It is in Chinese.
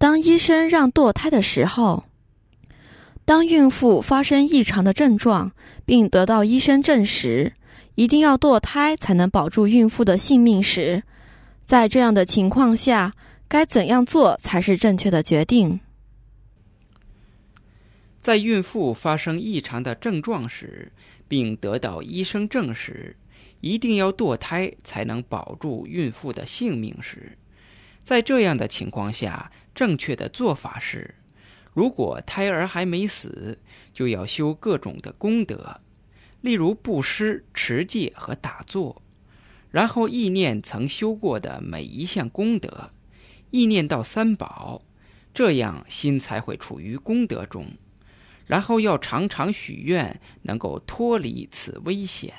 当医生让堕胎的时候，当孕妇发生异常的症状，并得到医生证实一定要堕胎才能保住孕妇的性命时，在这样的情况下，该怎样做才是正确的决定？在孕妇发生异常的症状时，并得到医生证实一定要堕胎才能保住孕妇的性命时，在这样的情况下，正确的做法是：如果胎儿还没死，就要修各种的功德，例如布施、持戒和打坐，然后意念曾修过的每一项功德，意念到三宝，这样心才会处于功德中。然后要常常许愿，能够脱离此危险。